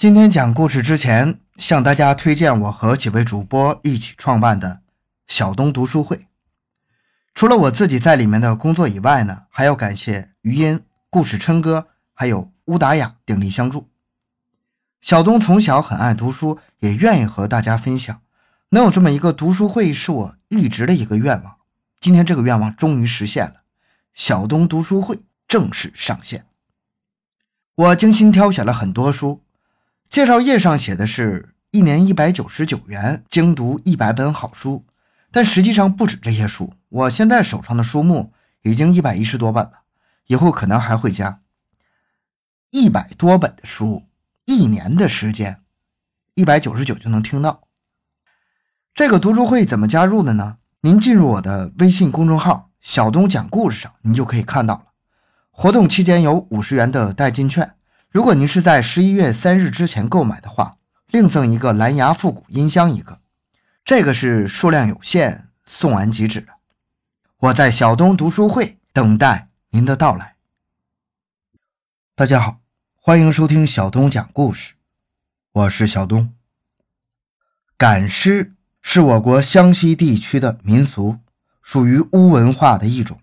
今天讲故事之前，向大家推荐我和几位主播一起创办的小东读书会。除了我自己在里面的工作以外呢，还要感谢余音、故事琛哥还有乌达雅鼎力相助。小东从小很爱读书，也愿意和大家分享。能有这么一个读书会，是我一直的一个愿望。今天这个愿望终于实现了，小东读书会正式上线。我精心挑选了很多书。介绍页上写的是一年一百九十九元精读一百本好书，但实际上不止这些书。我现在手上的书目已经一百一十多本了，以后可能还会加。一百多本的书，一年的时间，一百九十九就能听到。这个读书会怎么加入的呢？您进入我的微信公众号“小东讲故事”上，您就可以看到了。活动期间有五十元的代金券。如果您是在十一月三日之前购买的话，另赠一个蓝牙复古音箱一个，这个是数量有限，送完即止的。我在小东读书会等待您的到来。大家好，欢迎收听小东讲故事，我是小东。赶尸是我国湘西地区的民俗，属于巫文化的一种。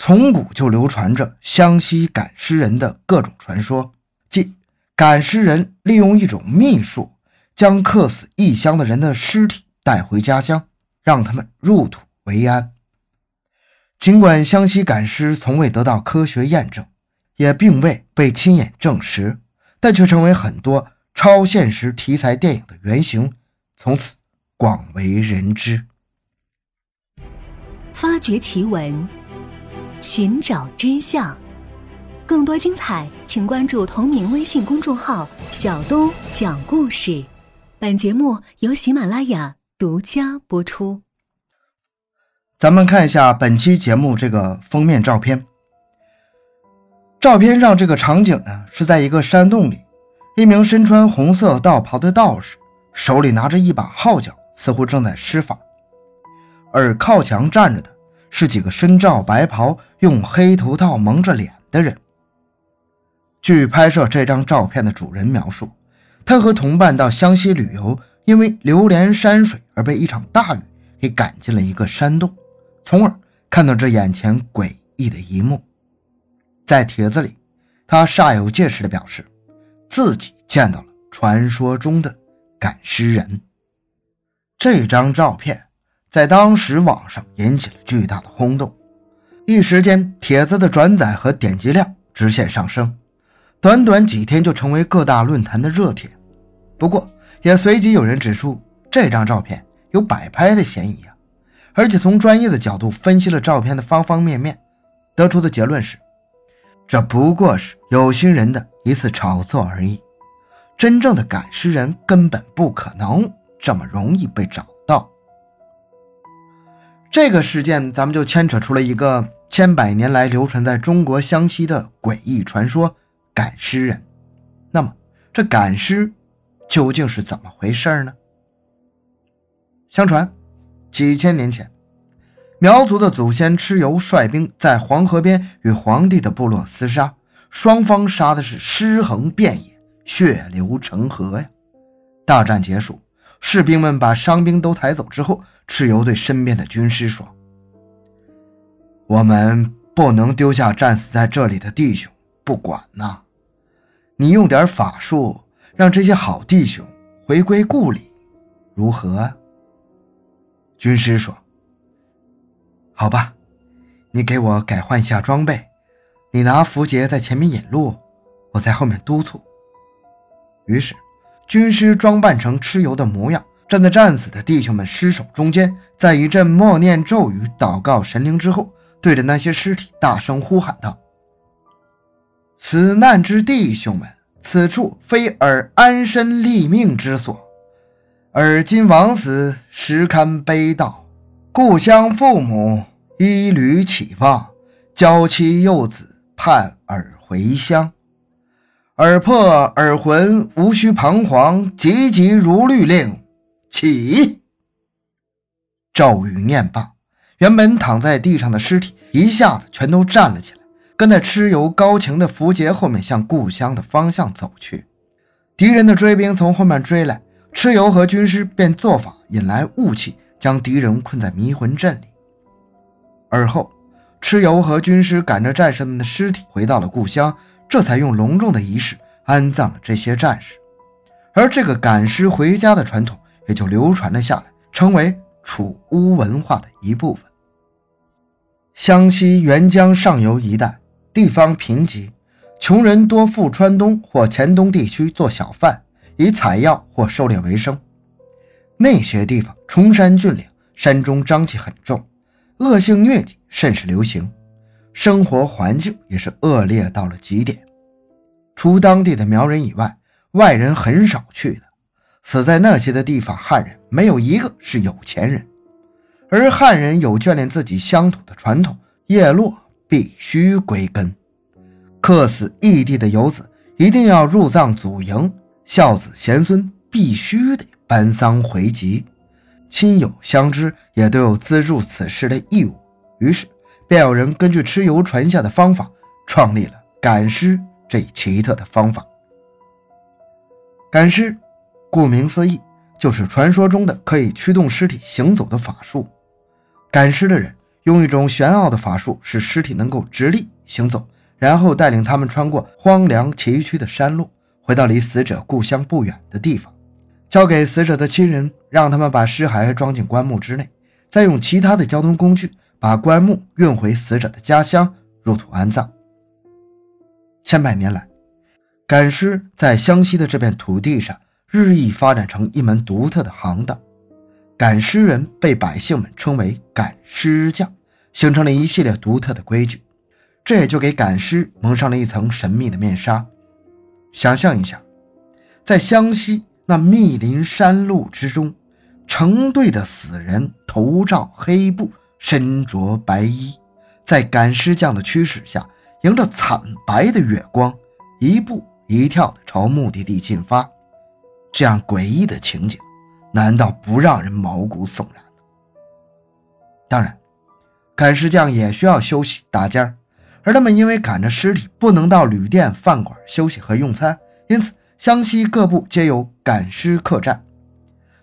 从古就流传着湘西赶尸人的各种传说，即赶尸人利用一种秘术，将客死异乡的人的尸体带回家乡，让他们入土为安。尽管湘西赶尸从未得到科学验证，也并未被亲眼证实，但却成为很多超现实题材电影的原型，从此广为人知。发掘奇闻。寻找真相，更多精彩，请关注同名微信公众号“小东讲故事”。本节目由喜马拉雅独家播出。咱们看一下本期节目这个封面照片。照片上这个场景呢，是在一个山洞里，一名身穿红色道袍的道士，手里拿着一把号角，似乎正在施法，而靠墙站着的。是几个身罩白袍、用黑头套蒙着脸的人。据拍摄这张照片的主人描述，他和同伴到湘西旅游，因为流连山水而被一场大雨给赶进了一个山洞，从而看到这眼前诡异的一幕。在帖子里，他煞有介事地表示，自己见到了传说中的赶尸人。这张照片。在当时，网上引起了巨大的轰动，一时间帖子的转载和点击量直线上升，短短几天就成为各大论坛的热帖。不过，也随即有人指出这张照片有摆拍的嫌疑啊，而且从专业的角度分析了照片的方方面面，得出的结论是，这不过是有心人的一次炒作而已，真正的赶尸人根本不可能这么容易被找。这个事件，咱们就牵扯出了一个千百年来流传在中国湘西的诡异传说——赶尸人。那么，这赶尸究竟是怎么回事呢？相传，几千年前，苗族的祖先蚩尤率兵在黄河边与黄帝的部落厮杀，双方杀的是尸横遍野，血流成河呀。大战结束。士兵们把伤兵都抬走之后，蚩尤对身边的军师说：“我们不能丢下战死在这里的弟兄不管呐！你用点法术，让这些好弟兄回归故里，如何？”军师说：“好吧，你给我改换一下装备，你拿符节在前面引路，我在后面督促。”于是。军师装扮成蚩尤的模样，站在战死的弟兄们尸首中间，在一阵默念咒语、祷告神灵之后，对着那些尸体大声呼喊道：“此难之弟兄们，此处非尔安身立命之所，尔今枉死，实堪悲悼。故乡父母一缕期望，娇妻幼子盼尔回乡。”耳破耳魂，无需彷徨，急急如律令，起！咒语念罢，原本躺在地上的尸体一下子全都站了起来，跟在蚩尤高擎的符节后面向故乡的方向走去。敌人的追兵从后面追来，蚩尤和军师便做法引来雾气，将敌人困在迷魂阵里。而后，蚩尤和军师赶着战士们的尸体回到了故乡，这才用隆重的仪式安葬了这些战士。而这个赶尸回家的传统也就流传了下来，成为楚巫文化的一部分。湘西沅江上游一带地方贫瘠。穷人多赴川东或黔东地区做小贩，以采药或狩猎为生。那些地方崇山峻岭，山中瘴气很重，恶性疟疾甚是流行，生活环境也是恶劣到了极点。除当地的苗人以外，外人很少去的。死在那些的地方，汉人没有一个是有钱人，而汉人有眷恋自己乡土的传统，叶落必须归根。客死异地的游子一定要入葬祖茔，孝子贤孙必须得搬丧回籍，亲友相知也都有资助此事的义务。于是，便有人根据蚩尤传下的方法，创立了赶尸这一奇特的方法。赶尸，顾名思义，就是传说中的可以驱动尸体行走的法术。赶尸的人用一种玄奥的法术，使尸体能够直立行走。然后带领他们穿过荒凉崎岖的山路，回到离死者故乡不远的地方，交给死者的亲人，让他们把尸骸装进棺木之内，再用其他的交通工具把棺木运回死者的家乡入土安葬。千百年来，赶尸在湘西的这片土地上日益发展成一门独特的行当，赶尸人被百姓们称为赶尸匠，形成了一系列独特的规矩。这也就给赶尸蒙上了一层神秘的面纱。想象一下，在湘西那密林山路之中，成对的死人头罩黑布，身着白衣，在赶尸匠的驱使下，迎着惨白的月光，一步一跳地朝目的地进发。这样诡异的情景，难道不让人毛骨悚然？当然，赶尸匠也需要休息打尖儿。而他们因为赶着尸体不能到旅店、饭馆休息和用餐，因此湘西各部皆有赶尸客栈。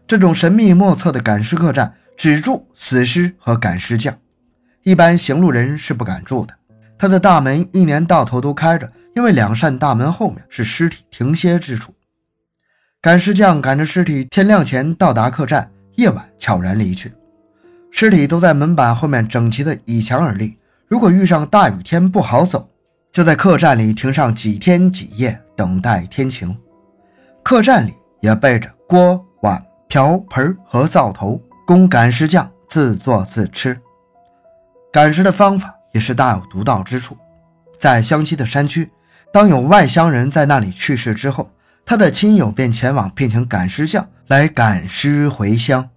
这种神秘莫测的赶尸客栈只住死尸和赶尸匠，一般行路人是不敢住的。他的大门一年到头都开着，因为两扇大门后面是尸体停歇之处。赶尸匠赶着尸体天亮前到达客栈，夜晚悄然离去，尸体都在门板后面整齐的倚墙而立。如果遇上大雨天不好走，就在客栈里停上几天几夜，等待天晴。客栈里也备着锅碗瓢盆和灶头，供赶尸匠自做自吃。赶尸的方法也是大有独到之处。在湘西的山区，当有外乡人在那里去世之后，他的亲友便前往聘请赶尸匠来赶尸回乡。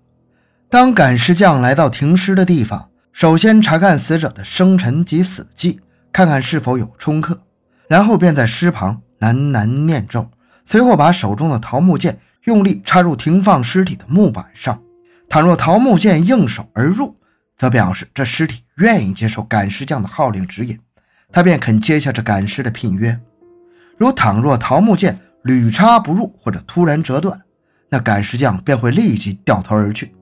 当赶尸匠来到停尸的地方，首先查看死者的生辰及死忌，看看是否有冲克，然后便在尸旁喃喃念咒，随后把手中的桃木剑用力插入停放尸体的木板上。倘若桃木剑应手而入，则表示这尸体愿意接受赶尸匠的号令指引，他便肯接下这赶尸的聘约。如倘若桃木剑屡插不入或者突然折断，那赶尸匠便会立即掉头而去，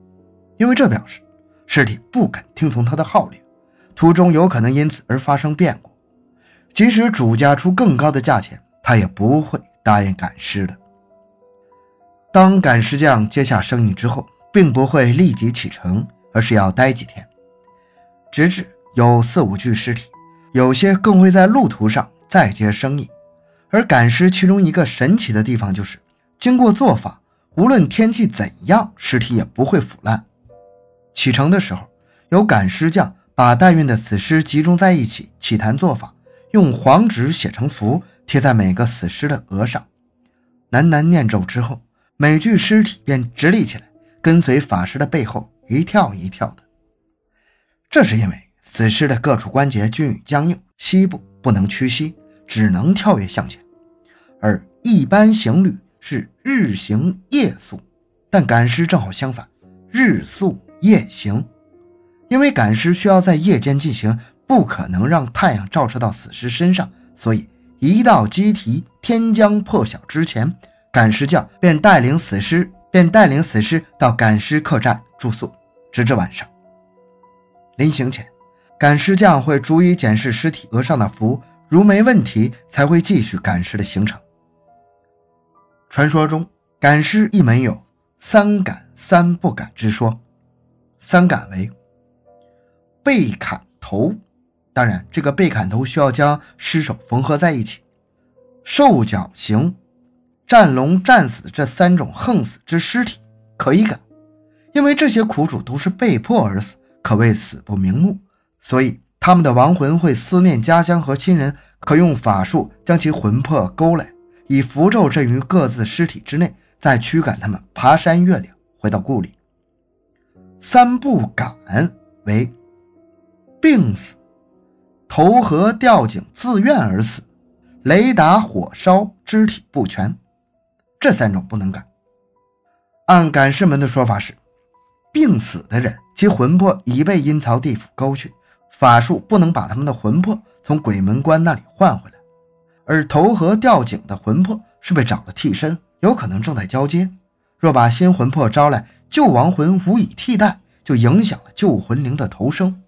因为这表示。尸体不肯听从他的号令，途中有可能因此而发生变故。即使主家出更高的价钱，他也不会答应赶尸的。当赶尸匠接下生意之后，并不会立即启程，而是要待几天，直至有四五具尸体，有些更会在路途上再接生意。而赶尸其中一个神奇的地方就是，经过做法，无论天气怎样，尸体也不会腐烂。启程的时候，有赶尸匠把待运的死尸集中在一起，起坛做法，用黄纸写成符，贴在每个死尸的额上，喃喃念咒之后，每具尸体便直立起来，跟随法师的背后一跳一跳的。这是因为死尸的各处关节均已僵硬，膝部不能屈膝，只能跳跃向前，而一般行旅是日行夜宿，但赶尸正好相反，日宿。夜行，因为赶尸需要在夜间进行，不可能让太阳照射到死尸身上，所以一到鸡啼天将破晓之前，赶尸匠便带领死尸，便带领死尸到赶尸客栈住宿，直至晚上。临行前，赶尸匠会逐一检视尸体额上的符，如没问题，才会继续赶尸的行程。传说中，赶尸一门有三赶三不赶之说。三赶为被砍头，当然，这个被砍头需要将尸首缝合在一起；受脚刑、战龙、战死这三种横死之尸体可以赶，因为这些苦主都是被迫而死，可谓死不瞑目，所以他们的亡魂会思念家乡和亲人，可用法术将其魂魄勾来。以符咒镇于各自尸体之内，再驱赶他们爬山越岭，回到故里。三不敢为病死、投河吊井自愿而死、雷打火烧肢体不全，这三种不能赶。按赶尸门的说法是，病死的人其魂魄已被阴曹地府勾去，法术不能把他们的魂魄从鬼门关那里换回来。而投河吊井的魂魄是被找了替身，有可能正在交接。若把新魂魄招来，旧亡魂无以替代，就影响了旧魂灵的投生。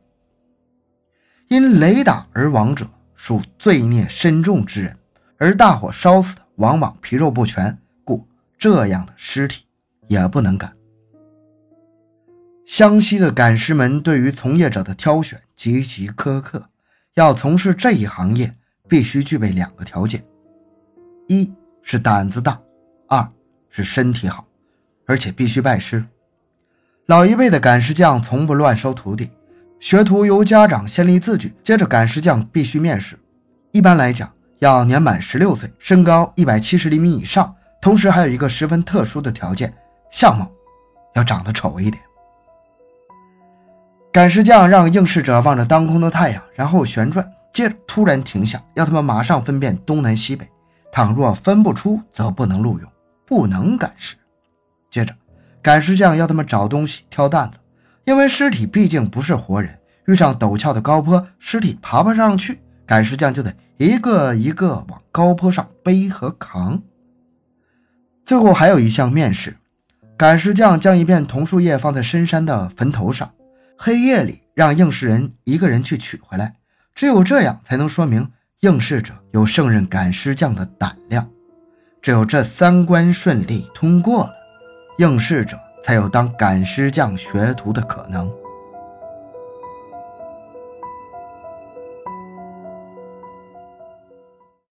因雷打而亡者属罪孽深重之人，而大火烧死的往往皮肉不全，这样的尸体也不能赶。湘西的赶尸门对于从业者的挑选极其苛刻，要从事这一行业。必须具备两个条件：一是胆子大，二是身体好，而且必须拜师。老一辈的赶尸匠从不乱收徒弟，学徒由家长先立字据，接着赶尸匠必须面试。一般来讲，要年满十六岁，身高一百七十厘米以上，同时还有一个十分特殊的条件，相貌要长得丑一点。赶尸匠让应试者望着当空的太阳，然后旋转。接着突然停下，要他们马上分辨东南西北。倘若分不出，则不能录用，不能赶尸。接着，赶尸匠要他们找东西、挑担子，因为尸体毕竟不是活人，遇上陡峭的高坡，尸体爬不上去，赶尸匠就得一个一个往高坡上背和扛。最后还有一项面试，赶尸匠将一片桐树叶放在深山的坟头上，黑夜里让应试人一个人去取回来。只有这样才能说明应试者有胜任赶尸匠的胆量。只有这三关顺利通过了，应试者才有当赶尸匠学徒的可能。